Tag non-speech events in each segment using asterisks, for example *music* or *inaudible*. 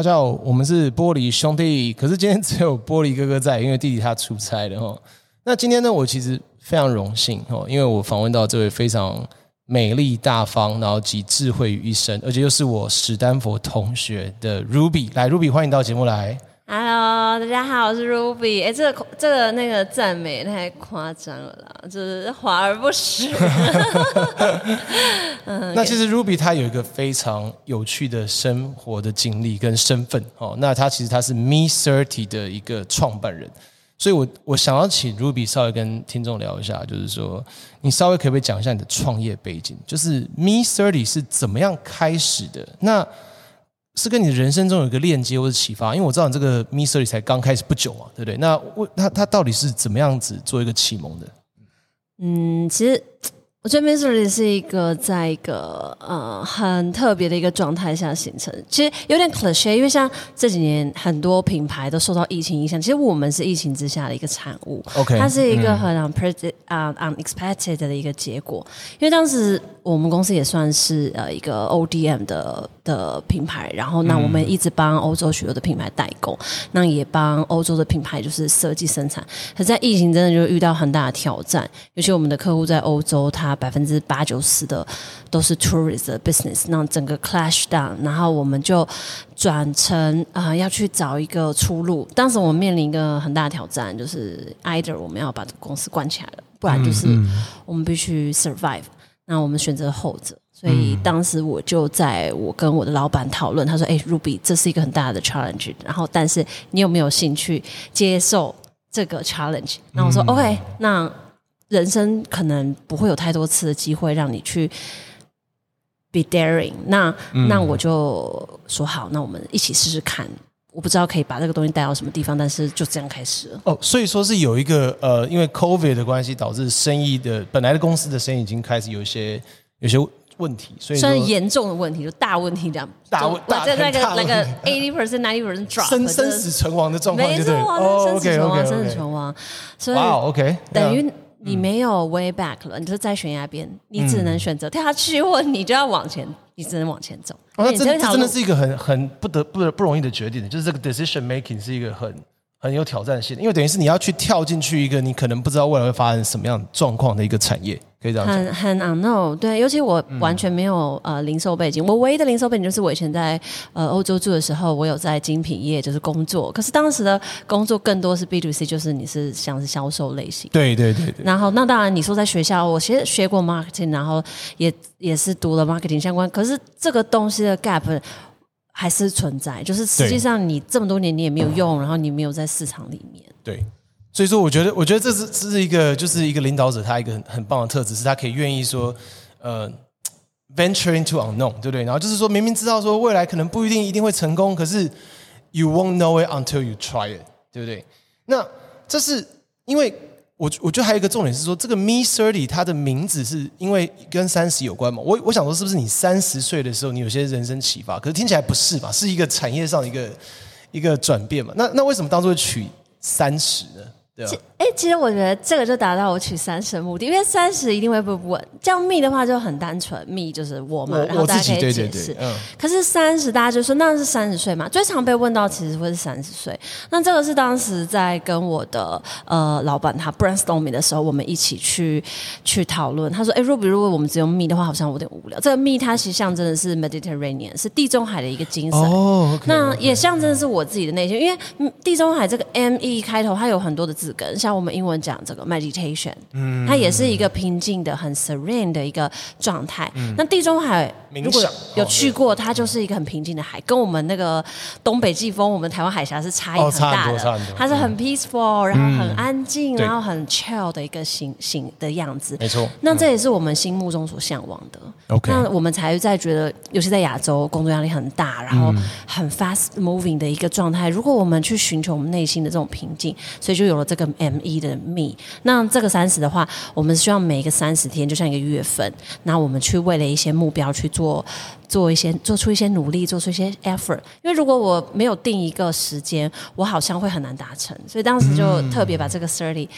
大家好，我们是玻璃兄弟。可是今天只有玻璃哥哥在，因为弟弟他出差了哈。那今天呢，我其实非常荣幸哦，因为我访问到这位非常美丽大方，然后集智慧于一身，而且又是我史丹佛同学的 Ruby。来，Ruby，欢迎到节目来。Hello，大家好，我是 Ruby。哎，这个这个那个赞美太夸张了啦，就是华而不实。*laughs* 那其实 Ruby 她有一个非常有趣的生活的经历跟身份哦。那她其实她是 Me Thirty 的一个创办人，所以我我想要请 Ruby 稍微跟听众聊一下，就是说你稍微可不可以讲一下你的创业背景？就是 Me Thirty 是怎么样开始的？那是跟你的人生中有一个链接或者启发，因为我知道你这个 m i s e r y 才刚开始不久嘛，对不对？那我他他到底是怎么样子做一个启蒙的？嗯，其实。我觉得 misery 是一个在一个呃很特别的一个状态下形成，其实有点 cliché，因为像这几年很多品牌都受到疫情影响，其实我们是疫情之下的一个产物。OK，它是一个很 unpredicted 啊 unexpected 的一个结果，因为当时我们公司也算是呃一个 ODM 的的品牌，然后那我们一直帮欧洲许多的品牌代工，那也帮欧洲的品牌就是设计生产，可在疫情真的就遇到很大的挑战，尤其我们的客户在欧洲，他百分之八九十的都是 tourist 的 business，那整个 clash down，然后我们就转成啊、呃、要去找一个出路。当时我们面临一个很大的挑战，就是 either 我们要把这个公司关起来了，不然就是我们必须 survive。那我们选择后者，所以当时我就在我跟我的老板讨论，他说：“哎，Ruby，这是一个很大的 challenge，然后但是你有没有兴趣接受这个 challenge？” 那我说：“OK，那。”人生可能不会有太多次的机会让你去 be daring，那、嗯、那我就说好，那我们一起试试看。我不知道可以把这个东西带到什么地方，但是就这样开始了。哦，所以说是有一个呃，因为 COVID 的关系，导致生意的本来的公司的生意已经开始有一些有些问题，所以算是严重的问题，就大问题这样。大问大在那个那个 eighty percent ninety percent drop，生生死存亡的状况，没错，生死存亡，生死存亡。所以，OK，等于。你没有 way back 了，你就在悬崖边，你只能选择跳下去，或你就要往前，你只能往前走。哦，那真这真的是一个很很不得不不容易的决定，就是这个 decision making 是一个很。很有挑战性，因为等于是你要去跳进去一个你可能不知道未来会发生什么样状况的一个产业，可以这样讲。很很 unknown，对，尤其我完全没有、嗯、呃零售背景，我唯一的零售背景就是我以前在呃欧洲住的时候，我有在精品业就是工作，可是当时的工作更多是 B to C，就是你是像是销售类型。对对对对。然后那当然你说在学校，我其实学过 marketing，然后也也是读了 marketing 相关，可是这个东西的 gap。还是存在，就是实际上你这么多年你也没有用，然后你没有在市场里面。对，所以说我觉得，我觉得这是这是一个，就是一个领导者他一个很很棒的特质，是他可以愿意说，呃，venture into unknown，对不对？然后就是说明明知道说未来可能不一定一定会成功，可是 you won't know it until you try it，对不对？那这是因为。我我觉得还有一个重点是说，这个 Me30 它的名字是因为跟三十有关嘛？我我想说，是不是你三十岁的时候，你有些人生启发？可是听起来不是吧？是一个产业上一个一个转变嘛？那那为什么当初会取三十呢？哎，其实我觉得这个就达到我取三十的目的，因为三十一定会不稳。叫 Me 的话就很单纯，Me 就是我嘛，然后大家可以解释。嗯。可是三十，大家就说那是三十岁嘛？最常被问到其实会是三十岁。那这个是当时在跟我的呃老板他 brainstorming 的时候，我们一起去去讨论。他说：“哎，如果如果我们只用 Me 的话，好像有点无聊。这个 Me 它其实象征的是 Mediterranean，是地中海的一个精神。哦。Okay, 那也象征的是我自己的内心，因为地中海这个 M E 开头，它有很多的字。像我们英文讲这个 meditation，嗯，它也是一个平静的、很 serene 的一个状态。嗯、那地中海如果有去过，它就是一个很平静的海，跟我们那个东北季风、我们台湾海峡是差异很大的。哦、它是很 peaceful，然后很安静，嗯、然后很 chill 的一个形形的样子。没错，那这也是我们心目中所向往的。OK，那我们才在觉得，尤其在亚洲，工作压力很大，然后很 fast moving 的一个状态。如果我们去寻求我们内心的这种平静，所以就有了这个。M E 的 Me，那这个三十的话，我们希望每一个三十天就像一个月份，那我们去为了一些目标去做做一些做出一些努力，做出一些 effort。因为如果我没有定一个时间，我好像会很难达成，所以当时就特别把这个 thirty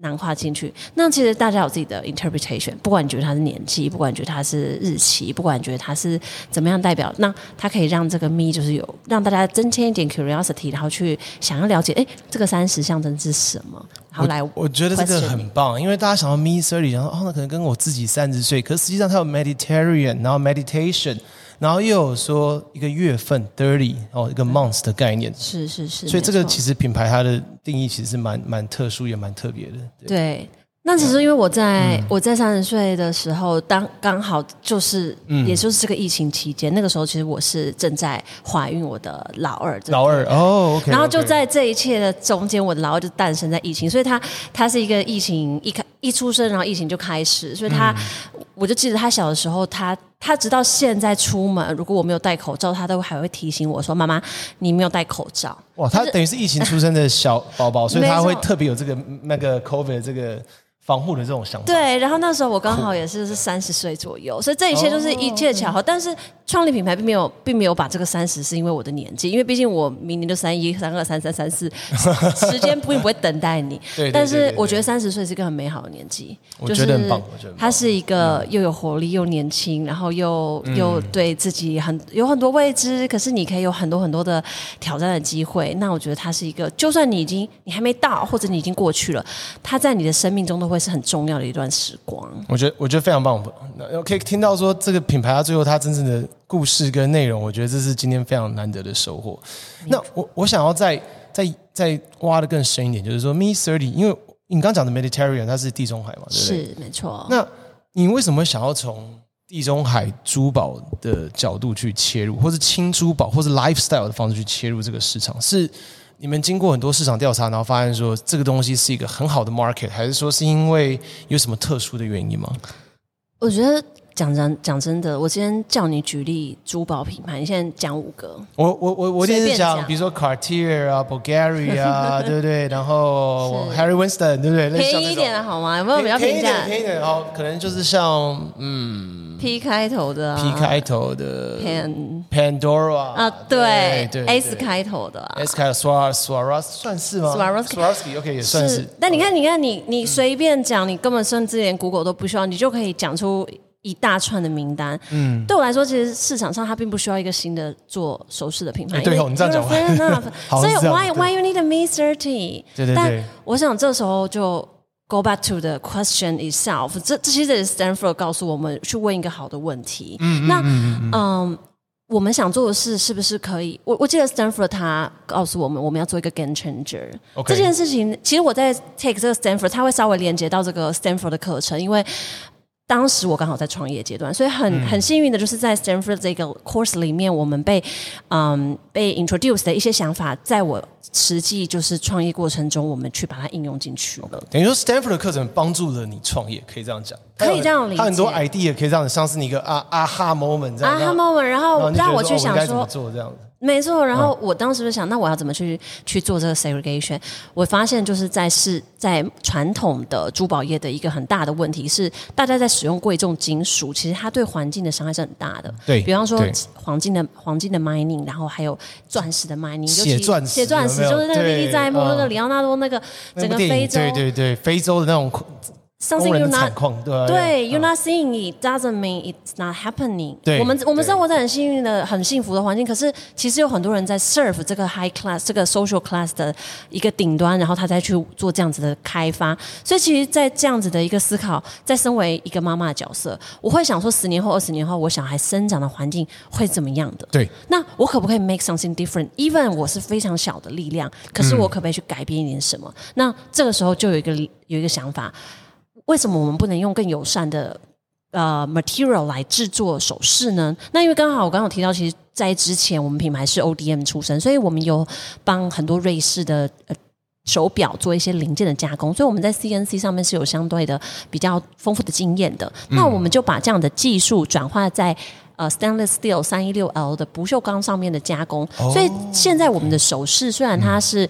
囊括进去。那其实大家有自己的 interpretation，不管你觉得它是年纪，不管你觉得它是日期，不管你觉得它是怎么样代表，那它可以让这个 me 就是有让大家增添一点 curiosity，然后去想要了解，哎，这个三十象征是什么？然后来我，我觉得这个很棒，因为大家想到 me thirty，然后哦，那可能跟我自己三十岁，可是实际上它有 Mediterranean，然后 meditation。然后又有说一个月份 thirty 哦，一个 month 的概念，是是是，所以这个其实品牌它的定义其实是蛮蛮特殊也蛮特别的。对，对。那其实因为我在、嗯、我在三十岁的时候，当刚好就是、嗯、也就是这个疫情期间，那个时候其实我是正在怀孕我的老二，老二哦，okay, 然后就在这一切的中间，我的老二就诞生在疫情，所以他他是一个疫情一开一出生，然后疫情就开始，所以他、嗯、我就记得他小的时候他。他直到现在出门，如果我没有戴口罩，他都还会提醒我说：“妈妈，你没有戴口罩。”哇，他等于是疫情出生的小宝宝，所以他会特别有这个那个 COVID 这个。防护的这种想法。对，然后那时候我刚好也是是三十岁左右，所以这一切就是一切巧合。但是创立品牌并没有，并没有把这个三十是因为我的年纪，因为毕竟我明年就三一、三二、三三、三四，*laughs* 时间并不会等待你。对，但是我觉得三十岁是一个很美好的年纪，我觉得很棒。他是一个又有活力又年轻，然后又又对自己很有很多未知，可是你可以有很多很多的挑战的机会。那我觉得他是一个，就算你已经你还没到，或者你已经过去了，他在你的生命中都会。是很重要的一段时光，我觉得我觉得非常棒。可以听到说这个品牌它最后它真正的故事跟内容，我觉得这是今天非常难得的收获。那我我想要再再再挖的更深一点，就是说 Me Thirty，因为你刚刚讲的 Mediterranean 它是地中海嘛，对不对？是没错。那你为什么想要从地中海珠宝的角度去切入，或是轻珠宝，或是 lifestyle 的方式去切入这个市场？是？你们经过很多市场调查，然后发现说这个东西是一个很好的 market，还是说是因为有什么特殊的原因吗？我觉得讲真讲真的，我今天叫你举例珠宝品牌，你现在讲五个。我我我我今天是讲，比如说 Cartier 啊，Bulgari 啊，*laughs* 对不对？然后 Harry Winston，对不对？便宜一点的好吗？有没有比较便宜一点？便宜一点，好，可能就是像嗯。P 开头的，P 开头的，Pan Pandora 啊，对对，S 开头的，S 开头 Swar Swarovski 算是吗？Swarovski OK 也算是。但你看，你看，你你随便讲，你根本甚至连 Google 都不需要，你就可以讲出一大串的名单。嗯，对我来说，其实市场上它并不需要一个新的做首饰的品牌。对哦，你这样讲，*laughs* 所以 Why Why you need a Me Thirty？对对对。但我想这时候就。Go back to the question itself。这这其实也是 Stanford 告诉我们去问一个好的问题。嗯，那嗯，嗯，我们想做的事是不是可以？我我记得 Stanford 他告诉我们，我们要做一个 game changer。这件事情，其实我在 take 这个 Stanford，他会稍微连接到这个 Stanford 的课程，因为。当时我刚好在创业阶段，所以很很幸运的就是在 Stanford 这个 course 里面，我们被嗯被 introduce 的一些想法，在我实际就是创业过程中，我们去把它应用进去了。等于说 Stanford 的课程帮助了你创业，可以这样讲，可以这样理解。他很多 idea 可以这样，像是你一个啊啊哈 moment 这样。啊哈 moment，然后让我去想说，怎么做这样子。没错，然后我当时就想，那我要怎么去去做这个 segregation？我发现就是在是在传统的珠宝业的一个很大的问题是，大家在使用贵重金属，其实它对环境的伤害是很大的。对，比方说黄金的黄金的 mining，然后还有钻石的 mining，写钻石，写钻石就是那个历历在目，那个里奥纳多那个整个非洲，对对对，非洲的那种。Something you're not 对，对，you're not seeing it doesn't mean it's not happening。对，我们我们生活在很幸运的、很幸福的环境，可是其实有很多人在 serve 这个 high class、这个 social class 的一个顶端，然后他再去做这样子的开发。所以，其实，在这样子的一个思考，在身为一个妈妈的角色，我会想说，十年后、二十年后，我小孩生长的环境会怎么样的？对。那我可不可以 make something different？Even 我是非常小的力量，可是我可不可以去改变一点什么？嗯、那这个时候就有一个有一个想法。为什么我们不能用更友善的呃 material 来制作首饰呢？那因为刚好我刚刚提到，其实，在之前我们品牌是 ODM 出身，所以我们有帮很多瑞士的呃手表做一些零件的加工，所以我们在 CNC 上面是有相对的比较丰富的经验的。嗯、那我们就把这样的技术转化在呃 Stainless Steel 三一六 L 的不锈钢上面的加工，哦、所以现在我们的首饰虽然它是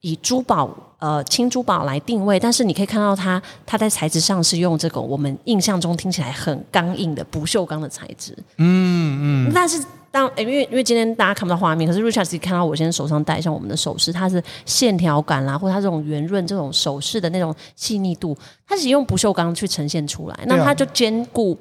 以珠宝。呃，轻珠宝来定位，但是你可以看到它，它在材质上是用这个我们印象中听起来很刚硬的不锈钢的材质。嗯嗯。但是。当因为因为今天大家看不到画面，可是 Richard 自己看到我现在手上戴像我们的首饰，它是线条感啦，或者它这种圆润这种首饰的那种细腻度，它是用不锈钢去呈现出来，那它就兼顾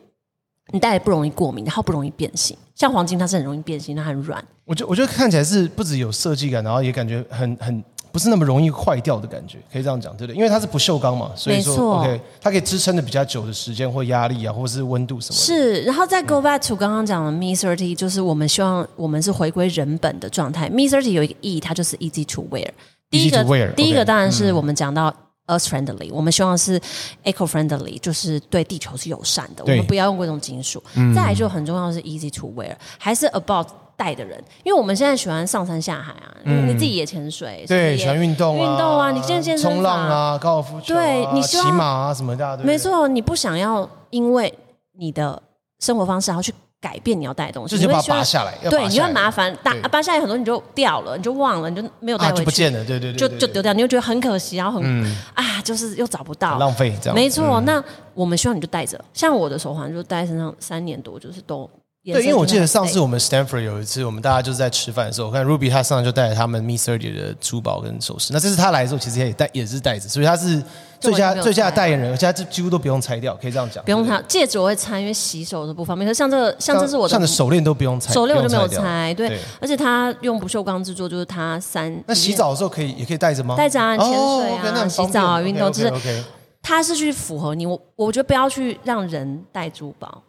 你戴不容易过敏，然后不容易变形。像黄金，它是很容易变形，它很软。我觉我觉得看起来是不只有设计感，然后也感觉很很。不是那么容易坏掉的感觉，可以这样讲，对不对？因为它是不锈钢嘛，所以说 OK，它可以支撑的比较久的时间或压力啊，或者是温度什么的。是，然后再 go back to 刚刚讲的 Me 30，就是我们希望我们是回归人本的状态。Me 30有一个 E，它就是 easy to wear。第一个，第一个当然是我们讲到 earth friendly，我们希望是 eco friendly，就是对地球是友善的，我们不要用贵重金属。再来就很重要的是 easy to wear，还是 about。带的人，因为我们现在喜欢上山下海啊，嗯、你自己也潜水，对，喜欢运动啊，运动啊，你健健身、冲浪啊，高尔夫球、啊，对，你骑马啊什么的，没错，你不想要因为你的生活方式然后去改变你要带的东西，就是把它拔下来，对，你会麻烦，拔拔下来很多你就掉了，你就忘了，你就没有带回去，啊、就不见了，对对对，就就丢掉，你就觉得很可惜，然后很、嗯、啊，就是又找不到，浪费这样，没错、嗯。那我们希望你就带着，像我的手环就戴身上三年多，就是都。对，因为我记得上次我们 Stanford 有一次，我们大家就是在吃饭的时候，我看 Ruby 他上来就带着他们 Miss Thirty 的珠宝跟首饰。那这次他来的时候，其实也带也是带着，所以他是最佳最佳的代言人，而且他这几乎都不用拆掉，可以这样讲。不用拆，戒指我会拆，因为洗手的不方便。可是像这个，像这是我的，像的手链都不用拆，手链我就没有拆。对，对，而且他用不锈钢制作，就是他三。那洗澡的时候可以也可以带着吗？带着啊，潜水啊，哦 okay, 洗澡啊，运动就是。它是去符合你，我我觉得不要去让人戴珠宝。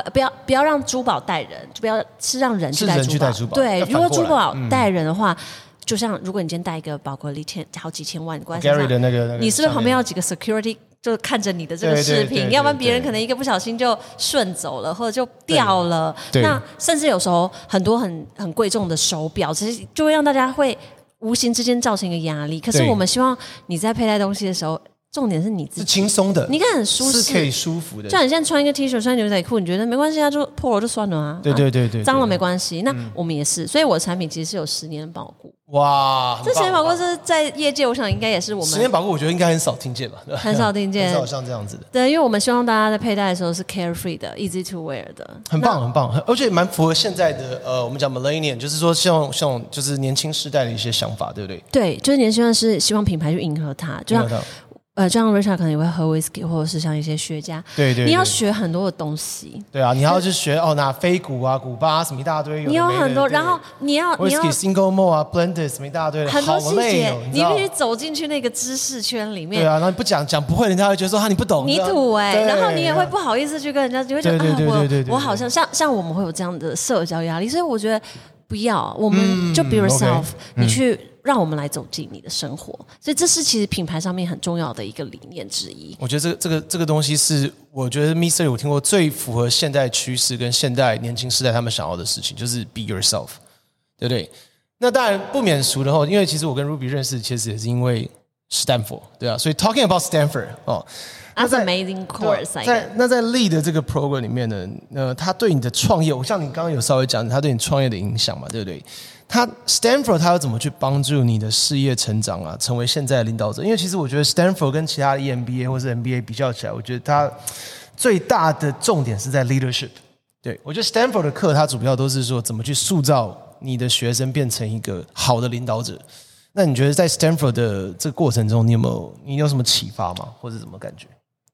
呃，不要不要让珠宝带人，就不要是让人去带珠宝。珠宝对，如果珠宝带人的话，嗯、就像如果你今天带一个宝格丽千好几千万关系，Gary 的那个，那个、你是不是旁边要几个 security 就看着你的这个视频？要不然别人可能一个不小心就顺走了，或者就掉了。那甚至有时候很多很很贵重的手表，其实就会让大家会无形之间造成一个压力。可是我们希望你在佩戴东西的时候。重点是你自己是轻松的，你看很舒适，是可以舒服的。就你现在穿一个 T 恤、穿牛仔裤，你觉得没关系啊？就破了就算了啊。对对对对，脏了没关系。那我们也是，所以我的产品其实是有十年的保固。哇，这十年保固是在业界，我想应该也是我们十年保固，我觉得应该很少听见吧？很少听见，很少像这样子的。对，因为我们希望大家在佩戴的时候是 carefree 的，easy to wear 的，很棒很棒，而且蛮符合现在的呃，我们讲 millennial，就是说像像就是年轻世代的一些想法，对不对？对，就是年轻人是希望品牌去迎合它，就像。呃，这样 Richard 可能也会喝 whisky，或者是像一些学家，对对，对，你要学很多的东西。对啊，你要去学哦，拿非古啊、古巴什么一大堆，你有很多，然后你要 whisky single malt 啊、blended 什么一大堆，很多细节，你必须走进去那个知识圈里面。对啊，然后你不讲讲不会，人家会觉得说哈你不懂，你土哎、欸，然后你也会不好意思去跟人家，你会觉得啊我我好像像像我们会有这样的社交压力，所以我觉得不要，我们就 be yourself，、嗯 okay, 你去。让我们来走进你的生活，所以这是其实品牌上面很重要的一个理念之一。我觉得这个这个这个东西是我觉得 Mister 我听过最符合现代趋势跟现代年轻世代他们想要的事情，就是 Be yourself，对不对？那当然不免俗的话，因为其实我跟 Ruby 认识，其实也是因为 Stanford，对啊。所以 Talking about Stanford 哦，That's amazing course。在那在 Lead 的这个 program 里面呢，呃，他对你的创业，我像你刚刚有稍微讲，他对你创业的影响嘛，对不对？他 Stanford 他要怎么去帮助你的事业成长啊？成为现在的领导者？因为其实我觉得 Stanford 跟其他的 EMBA 或是 MBA 比较起来，我觉得它最大的重点是在 leadership。对，我觉得 Stanford 的课它主要都是说怎么去塑造你的学生变成一个好的领导者。那你觉得在 Stanford 的这个过程中，你有没有你有什么启发吗？或者什么感觉？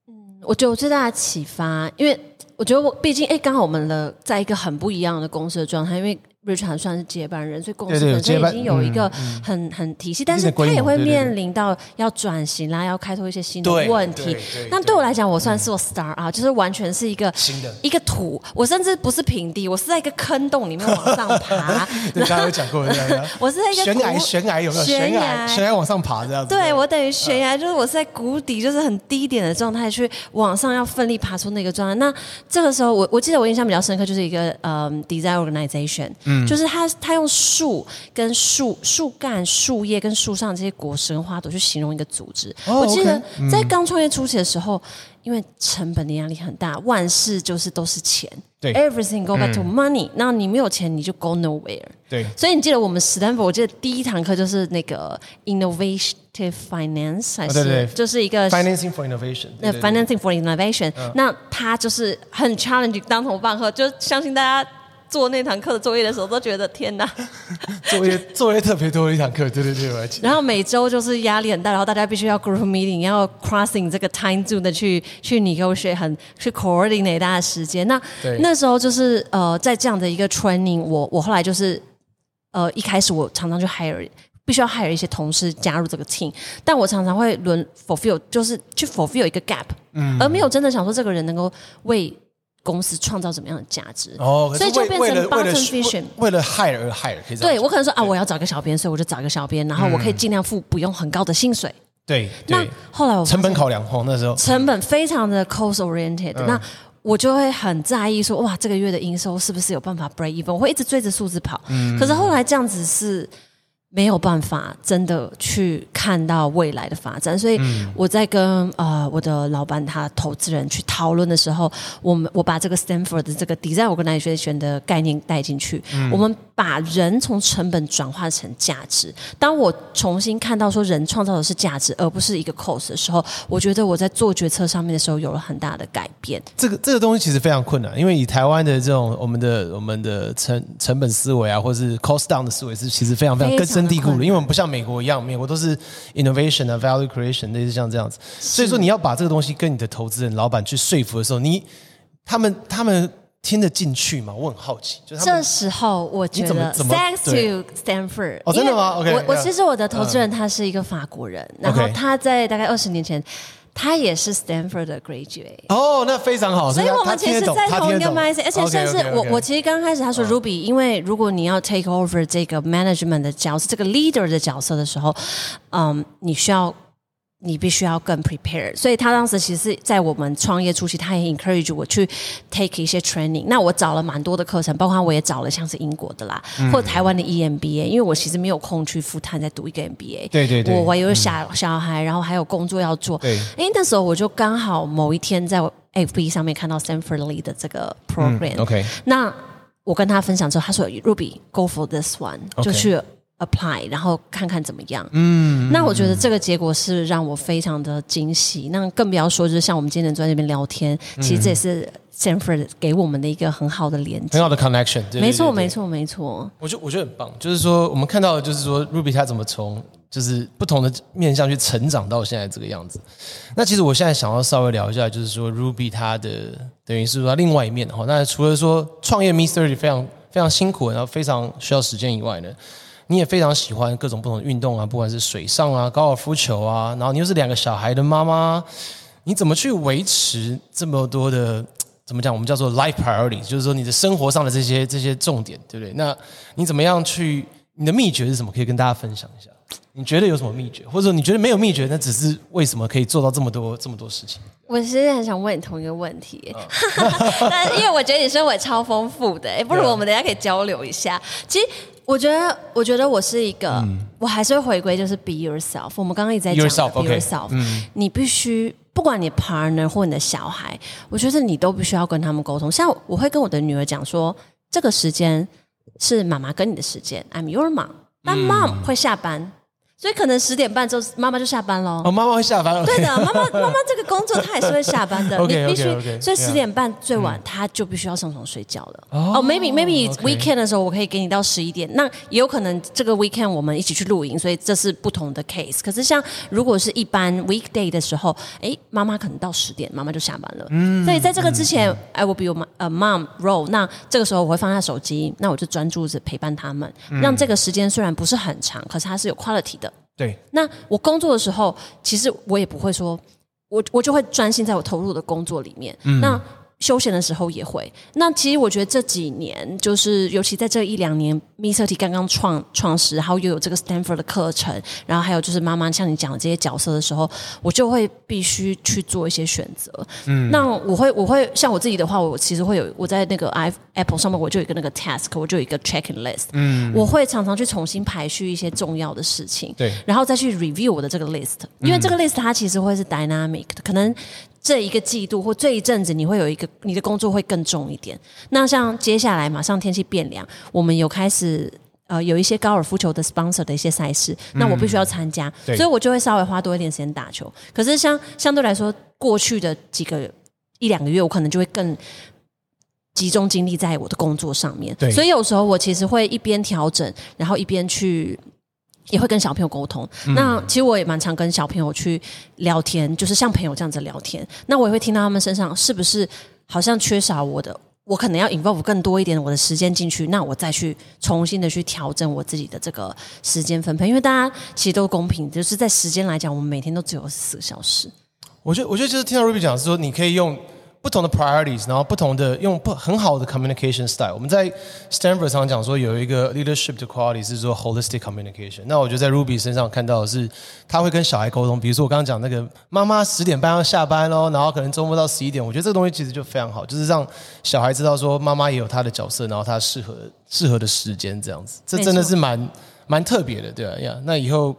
嗯，我觉得我最大的启发，因为我觉得我毕竟哎，刚好我们的在一个很不一样的公司的状态，因为。Richard 算是接班人，所以公司本身已经有一个很、嗯、很体系，但是他也会面临到要转型啦，要开拓一些新的问题。那对我来讲，我算是我 star 啊，就是完全是一个新的一个土，我甚至不是平地，我是在一个坑洞里面往上爬。你刚刚有讲过 *laughs* 我是在一个悬崖，悬崖有没有？悬崖，悬崖往上爬这样子。对，我等于悬崖，就是我是在谷底，就是很低点的状态去往上要奋力爬出那个状态。那这个时候，我我记得我印象比较深刻，就是一个嗯 design organization。嗯，就是他他用树跟树树干、树叶跟树上这些果实跟花朵去形容一个组织。Oh, 我记得在刚创业初期的时候，嗯、因为成本的压力很大，万事就是都是钱。对，everything go back to money。那、嗯、你没有钱，你就 go nowhere。对，所以你记得我们史丹佛，我记得第一堂课就是那个 innovative finance，还是、哦、对对就是一个 financing for innovation。那 financing for innovation，、嗯、那他就是很 challenging，当头棒喝，就相信大家。做那堂课的作业的时候，都觉得天哪，*laughs* 作业作业特别多的一堂课，对对对。然后每周就是压力很大，然后大家必须要 group meeting，要 crossing 这个 time zone 的去去 negotiate，很去 coordinate 大家的时间。那那时候就是呃，在这样的一个 training，我我后来就是呃一开始我常常就 hire 必须要 hire 一些同事加入这个 team，但我常常会轮 fulfill，就是去 fulfill 一个 gap，嗯，而没有真的想说这个人能够为。公司创造什么样的价值？哦，所以就变成 bottom vision，为了 hire 而 hire，可以这样。对我可能说啊，我要找个小编，所以我就找一个小编，然后我可以尽量付不用很高的薪水。对，那后来我成本考量哦，那时候成本非常的 cost oriented，那我就会很在意说，哇，这个月的营收是不是有办法 break even？我会一直追着数字跑。嗯，可是后来这样子是。没有办法真的去看到未来的发展，所以我在跟呃我的老板他投资人去讨论的时候，我们我把这个 Stanford 的这个 Design Organization 的概念带进去，嗯、我们把人从成本转化成价值。当我重新看到说人创造的是价值，而不是一个 cost 的时候，我觉得我在做决策上面的时候有了很大的改变。这个这个东西其实非常困难，因为以台湾的这种我们的我们的成成本思维啊，或是 cost down 的思维是其实非常非常根深蒂固了，因为我们不像美国一样，美国都是 innovation 啊，value creation，类似像这样子。所以说，你要把这个东西跟你的投资人、老板去说服的时候，你他们他们听得进去吗？我很好奇。就这时候，我觉得 thanks to Stanford，哦，真的吗？OK，我我其实我的投资人他是一个法国人，然后他在大概二十年前。他也是 Stanford 的 graduate 哦，那非常好。所以我们其实在同一个 mindset，而且甚至我我其实刚开始他说 Ruby，因为如果你要 take over 这个 management 的角色，这个 leader 的角色的时候，嗯，你需要。你必须要更 prepared，所以他当时其实是在我们创业初期，他也 encourage 我去 take 一些 training。那我找了蛮多的课程，包括我也找了像是英国的啦，嗯、或者台湾的 EMBA，因为我其实没有空去 full time 再读一个 MBA。对对对，我我有小、嗯、小孩，然后还有工作要做。对，因为那时候我就刚好某一天在 FB 上面看到 Stanford Lead 的这个 program、嗯。OK，那我跟他分享之后，他说 Ruby，go for this one，就去。apply，然后看看怎么样。嗯，那我觉得这个结果是让我非常的惊喜。那更不要说，就是像我们今天坐在这边聊天，嗯、其实这也是 Stanford 给我们的一个很好的连接，很好的 connection 对对对对。没错，没错，没错。我觉得我觉得很棒，就是说我们看到的就是说 Ruby 他怎么从就是不同的面向去成长到现在这个样子。那其实我现在想要稍微聊一下，就是说 Ruby 他的等于是说他另外一面哈。那除了说创业 Me30 非常非常辛苦，然后非常需要时间以外呢？你也非常喜欢各种不同的运动啊，不管是水上啊、高尔夫球啊，然后你又是两个小孩的妈妈，你怎么去维持这么多的怎么讲？我们叫做 life priority，就是说你的生活上的这些这些重点，对不对？那你怎么样去？你的秘诀是什么？可以跟大家分享一下。你觉得有什么秘诀，或者说你觉得没有秘诀，那只是为什么可以做到这么多这么多事情？我其实很想问你同一个问题，*laughs* 因为我觉得你生活超丰富的，哎，不如我们等下可以交流一下。其实。我觉得，我觉得我是一个，嗯、我还是会回归，就是 be yourself。我们刚刚一直在讲 yourself, be yourself，、okay. 嗯、你必须不管你 partner 或你的小孩，我觉得你都必须要跟他们沟通。像我会跟我的女儿讲说，这个时间是妈妈跟你的时间，I'm your mom，但 mom 会下班。嗯所以可能十点半之后妈妈就下班了。哦，妈妈会下班了。对的，妈妈 *laughs* 妈妈这个工作她也是会下班的。你必须，所以十点半最晚她就必须要上床睡觉了。哦，maybe maybe weekend 的时候我可以给你到十一点，那也有可能这个 weekend 我们一起去露营，所以这是不同的 case。可是像如果是一般 weekday 的时候，哎，妈妈可能到十点妈妈就下班了。嗯。所以在这个之前，I will be a mom role。那这个时候我会放下手机，那我就专注着陪伴他们，让这个时间虽然不是很长，可是它是有 quality 的。对，那我工作的时候，其实我也不会说，我我就会专心在我投入的工作里面。嗯，那。休闲的时候也会。那其实我觉得这几年，就是尤其在这一两年，Me30 刚刚创创始，然后又有这个 Stanford 的课程，然后还有就是妈妈像你讲的这些角色的时候，我就会必须去做一些选择。嗯，那我会我会像我自己的话，我其实会有我在那个 i Apple 上面，我就有一个那个 task，我就有一个 checking list。嗯，我会常常去重新排序一些重要的事情，对，然后再去 review 我的这个 list，因为这个 list 它其实会是 dynamic 的，可能。这一个季度或这一阵子，你会有一个你的工作会更重一点。那像接下来马上天气变凉，我们有开始呃有一些高尔夫球的 sponsor 的一些赛事，那我必须要参加，嗯、所以我就会稍微花多一点时间打球。可是相相对来说，过去的几个一两个月，我可能就会更。集中精力在我的工作上面。对，所以有时候我其实会一边调整，然后一边去也会跟小朋友沟通。嗯、那其实我也蛮常跟小朋友去聊天，就是像朋友这样子聊天。那我也会听到他们身上是不是好像缺少我的。我可能要 involve 更多一点我的时间进去，那我再去重新的去调整我自己的这个时间分配，因为大家其实都公平，就是在时间来讲，我们每天都只有四个小时。我觉得，我觉得就是听到 Ruby 讲是说，你可以用。不同的 priorities，然后不同的用不很好的 communication style。我们在 Stanford 上讲说有一个 leadership 的 quality 是说 holistic communication。那我觉得在 Ruby 身上看到的是，他会跟小孩沟通。比如说我刚刚讲那个妈妈十点半要下班喽，然后可能周末到十一点。我觉得这个东西其实就非常好，就是让小孩知道说妈妈也有她的角色，然后她适合适合的时间这样子。这真的是蛮蛮特别的，对吧？呀，那以后。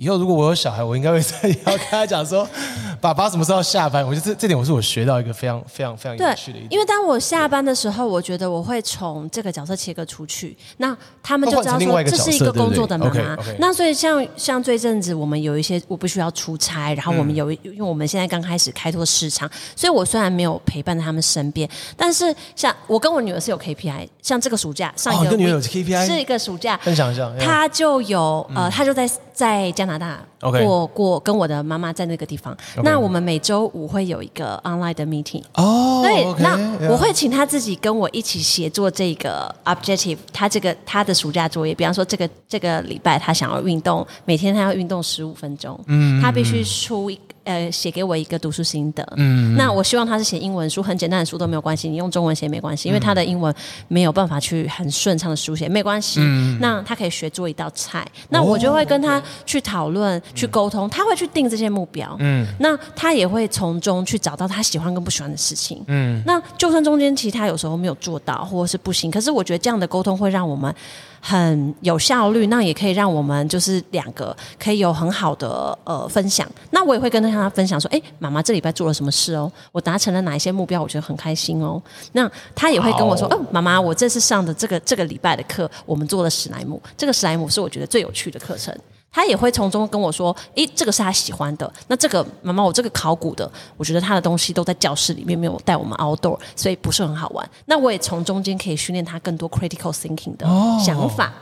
以后如果我有小孩，我应该会再要跟他讲说，*laughs* 爸爸什么时候下班？我觉得这这点我是我学到一个非常非常非常有趣的一点。因为当我下班的时候，我觉得我会从这个角色切割出去，那他们就知道说这是一个工作的妈妈。那所以像像这阵子我们有一些我不需要出差，然后我们有、嗯、因为我们现在刚开始开拓市场，所以我虽然没有陪伴在他们身边，但是像我跟我女儿是有 KPI，像这个暑假上一个、女儿有 KPI 是一个暑假分享一下，她就有呃，她就在在加拿大。过过跟我的妈妈在那个地方.那我们每周五会有一个 online 的 meeting。哦，对，okay, 那我会请他自己跟我一起协作这个 objective，他这个他的暑假作业，比方说这个这个礼拜他想要运动，每天他要运动十五分钟，嗯，他必须出一。呃，写给我一个读书心得。嗯，那我希望他是写英文书，很简单的书都没有关系，你用中文写没关系，因为他的英文没有办法去很顺畅的书写，没关系。嗯，那他可以学做一道菜，那我就会跟他去讨论、哦、去沟通，他会去定这些目标。嗯，那他也会从中去找到他喜欢跟不喜欢的事情。嗯，那就算中间其实他有时候没有做到或者是不行，可是我觉得这样的沟通会让我们。很有效率，那也可以让我们就是两个可以有很好的呃分享。那我也会跟他分享说，哎，妈妈这礼拜做了什么事哦？我达成了哪一些目标？我觉得很开心哦。那他也会跟我说，哦，妈妈，我这次上的这个这个礼拜的课，我们做了史莱姆。这个史莱姆是我觉得最有趣的课程。他也会从中跟我说：“诶，这个是他喜欢的。那这个妈妈，我这个考古的，我觉得他的东西都在教室里面，没有带我们 outdoor，所以不是很好玩。那我也从中间可以训练他更多 critical thinking 的想法。哦、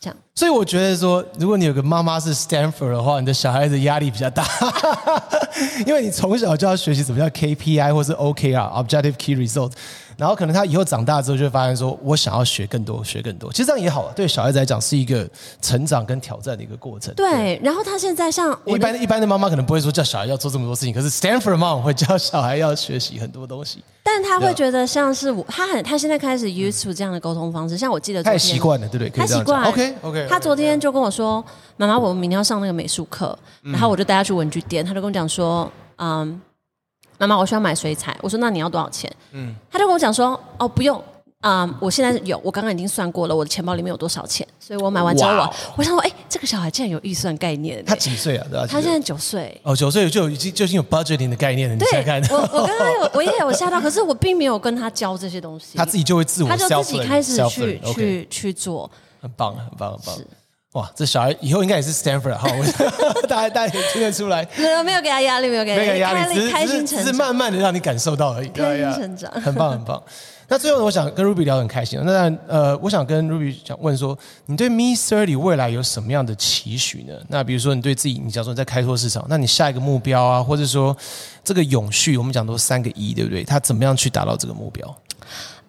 这样，所以我觉得说，如果你有个妈妈是 Stanford 的话，你的小孩子压力比较大，*laughs* 因为你从小就要学习什么叫 KPI 或是 OKR（Objective Key Result）。然后可能他以后长大之后就会发现说，我想要学更多，学更多。其实这样也好啊，对小孩子来讲是一个成长跟挑战的一个过程。对，对然后他现在像一般一般的妈妈可能不会说叫小孩要做这么多事情，可是 Stanford Mom 会教小孩要学习很多东西。但他会觉得像是我，他很他现在开始 used to 这样的沟通方式。像我记得他也习惯了，对不对？他习惯。OK OK。他昨天就跟我说：“妈妈，我们明天要上那个美术课。”然后我就带他去文具店，他就跟我讲说：“嗯。”妈妈，我需要买水彩。我说，那你要多少钱？嗯，他就跟我讲说，哦，不用，啊、嗯，我现在有，我刚刚已经算过了，我的钱包里面有多少钱，所以我买完之后，我我想说，哎，这个小孩竟然有预算概念。他几岁啊？对吧？他现在九岁。哦，九岁就已经就已经有 budgeting 的概念了。你现在看，我我刚刚有，我也有吓到，可是我并没有跟他教这些东西，他自己就会自我，他就自己开始去去去做，很棒，很棒，很棒。哇，这小孩以后应该也是 Stanford 哈，*laughs* 大家大家也听得出来。没有没有给他压力，没有给他压力，开心成长，只是慢慢的让你感受到而已。开心成长，*laughs* 很棒很棒。那最后呢，我想跟 Ruby 聊得很开心。那呃，我想跟 Ruby 想问说，你对 Me30 未来有什么样的期许呢？那比如说你对自己，你假如说你在开拓市场，那你下一个目标啊，或者说这个永续，我们讲都三个 E，对不对？他怎么样去达到这个目标？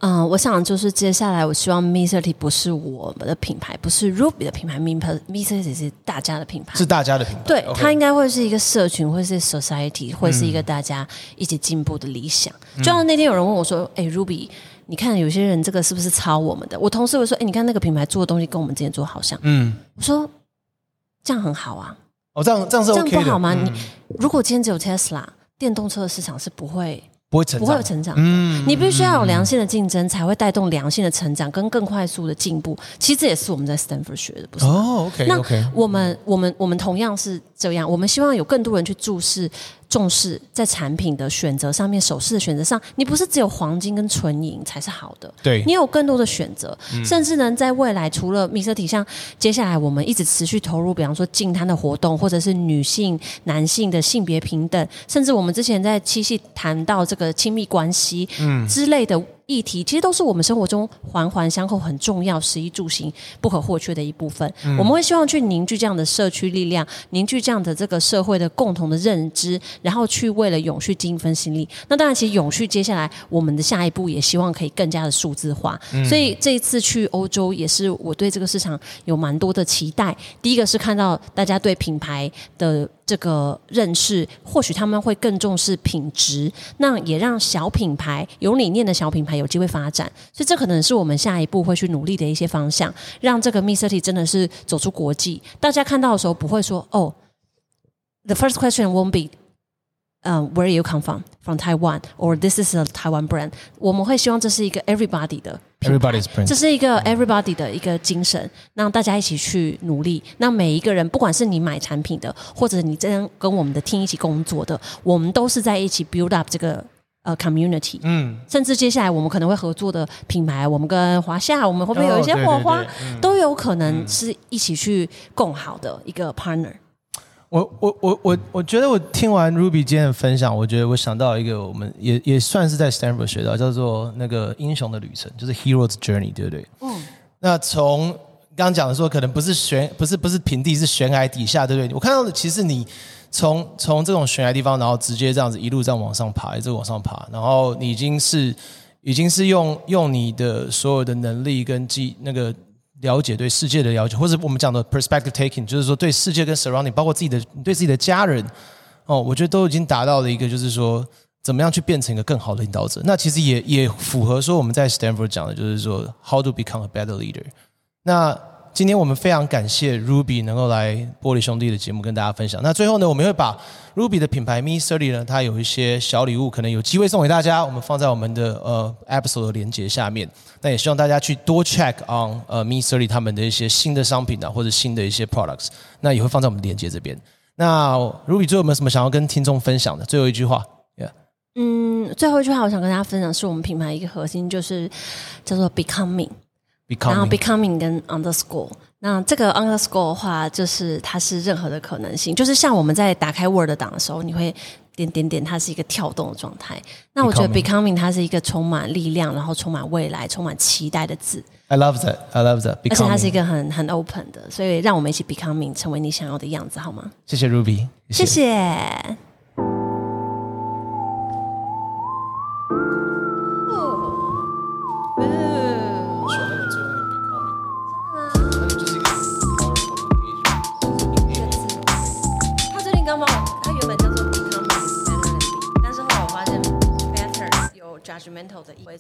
嗯，我想就是接下来，我希望 Misery 不是我们的品牌，不是 Ruby 的品牌，Me30 是大家的品牌，是大家的品牌。对，Okay. 它应该会是一个社群，会是 society，会是一个大家一起进步的理想。嗯、就像那天有人问我说：“哎，Ruby，你看有些人这个是不是抄我们的？”我同事会说：“哎，你看那个品牌做的东西跟我们之前做好像。”嗯，我说这样很好啊。哦，这样这样是 OK 这样不好吗？嗯、你如果今天只有 Tesla 电动车的市场是不会。不会成长，不会有成长。嗯，你必须要有良性的竞争，才会带动良性的成长跟更快速的进步。其实这也是我们在 Stanford 学的，不是？哦，OK，那我们我们我们同样是这样，我们希望有更多人去注视。重视在产品的选择上面，首饰的选择上，你不是只有黄金跟纯银才是好的，对，你有更多的选择，嗯、甚至呢，在未来除了 Me30 像接下来我们一直持续投入，比方说净滩的活动，或者是女性、男性的性别平等，甚至我们之前在七夕谈到这个亲密关系，嗯。之类的。议题，其实都是我们生活中环环相扣、很重要、食衣住行不可或缺的一部分。嗯、我们会希望去凝聚这样的社区力量，凝聚这样的这个社会的共同的认知，然后去为了永续尽一份心力。那当然，其实永续接下来我们的下一步也希望可以更加的数字化。嗯、所以这一次去欧洲，也是我对这个市场有蛮多的期待。第一个是看到大家对品牌的这个认识，或许他们会更重视品质，那也让小品牌有理念的小品牌有机会发展，所以这可能是我们下一步会去努力的一些方向，让这个 Miss City 真的是走出国际，大家看到的时候不会说哦，the first question won't be。嗯、um，Where you come from? From Taiwan, or this is a Taiwan brand？我们会希望这是一个 everybody 的，everybody's brand，这是一个 everybody 的一个精神，让大家一起去努力。那每一个人，不管是你买产品的，或者你这样跟我们的 team 一起工作的，我们都是在一起 build up 这个呃 community。嗯，甚至接下来我们可能会合作的品牌，我们跟华夏，我们会不会有一些火花，都有可能是一起去共好的一个 partner。我我我我我觉得我听完 Ruby 今天的分享，我觉得我想到一个，我们也也算是在 Stanford 学到，叫做那个英雄的旅程，就是 Hero's Journey，对不对？嗯。那从刚刚讲的说，可能不是悬，不是不是平地，是悬崖底下，对不对？我看到的其实你从从这种悬崖地方，然后直接这样子一路这样往上爬，一直往上爬，然后你已经是已经是用用你的所有的能力跟技那个。了解对世界的了解，或者我们讲的 perspective taking，就是说对世界跟 surrounding，包括自己的对自己的家人，哦，我觉得都已经达到了一个，就是说怎么样去变成一个更好的领导者。那其实也也符合说我们在 Stanford 讲的，就是说 how to become a better leader。那今天我们非常感谢 Ruby 能够来玻璃兄弟的节目跟大家分享。那最后呢，我们会把 Ruby 的品牌 ME30 呢，它有一些小礼物，可能有机会送给大家。我们放在我们的呃 episode 的连接下面。那也希望大家去多 check on 呃 ME30 他们的一些新的商品啊，或者新的一些 products。那也会放在我们的连接这边。那 Ruby 最后有没有什么想要跟听众分享的？最后一句话。嗯，最后一句话我想跟大家分享，是我们品牌一个核心，就是叫做 becoming。Becoming 然后 becoming 跟 underscore，那这个 underscore 的话，就是它是任何的可能性，就是像我们在打开 Word 档的时候，你会点点点，它是一个跳动的状态。那我觉得 becoming 它是一个充满力量，然后充满未来、充满期待的字。I love that. I love that. 而且它是一个很很 open 的，所以让我们一起 becoming 成为你想要的样子，好吗？谢谢 Ruby，谢谢。谢谢我的意味。